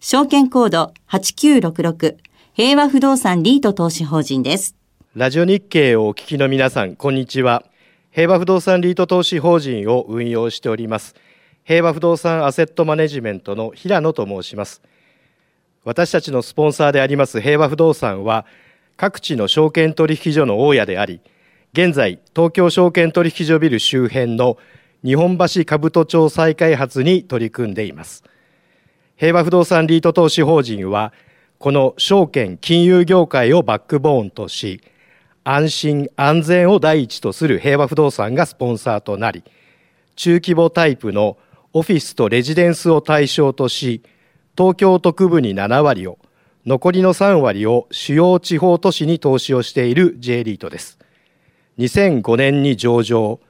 証券コード8966平和不動産リート投資法人です。ラジオ日経をお聞きの皆さん、こんにちは。平和不動産リート投資法人を運用しております。平和不動産アセットマネジメントの平野と申します。私たちのスポンサーであります平和不動産は、各地の証券取引所の大家であり、現在、東京証券取引所ビル周辺の日本橋兜町再開発に取り組んでいます。平和不動産リート投資法人は、この証券金融業界をバックボーンとし、安心安全を第一とする平和不動産がスポンサーとなり、中規模タイプのオフィスとレジデンスを対象とし、東京都区部に7割を、残りの3割を主要地方都市に投資をしている J リートです。2005年に上場、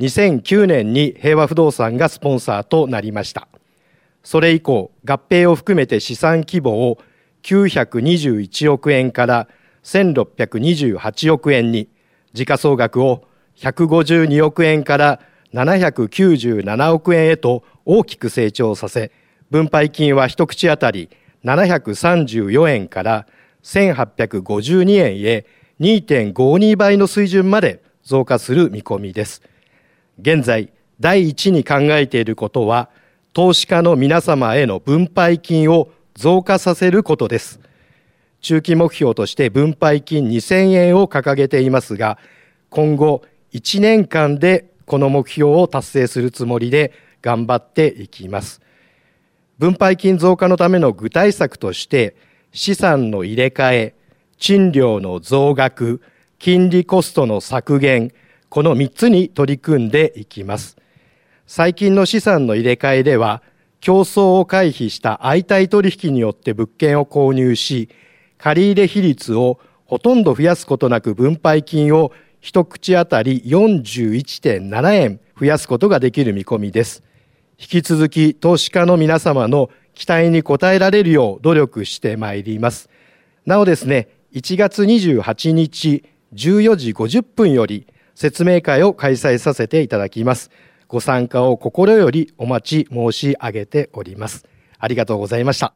2009年に平和不動産がスポンサーとなりました。それ以降、合併を含めて資産規模を921億円から1628億円に、時価総額を152億円から797億円へと大きく成長させ、分配金は一口当たり734円から1852円へ2.52倍の水準まで増加する見込みです。現在、第一に考えていることは、投資家の皆様への分配金を増加させることです。中期目標として分配金2000円を掲げていますが、今後1年間でこの目標を達成するつもりで頑張っていきます。分配金増加のための具体策として、資産の入れ替え、賃料の増額、金利コストの削減、この3つに取り組んでいきます。最近の資産の入れ替えでは、競争を回避した相対取引によって物件を購入し、借入比率をほとんど増やすことなく分配金を一口当たり41.7円増やすことができる見込みです。引き続き投資家の皆様の期待に応えられるよう努力してまいります。なおですね、1月28日14時50分より説明会を開催させていただきます。ご参加を心よりお待ち申し上げております。ありがとうございました。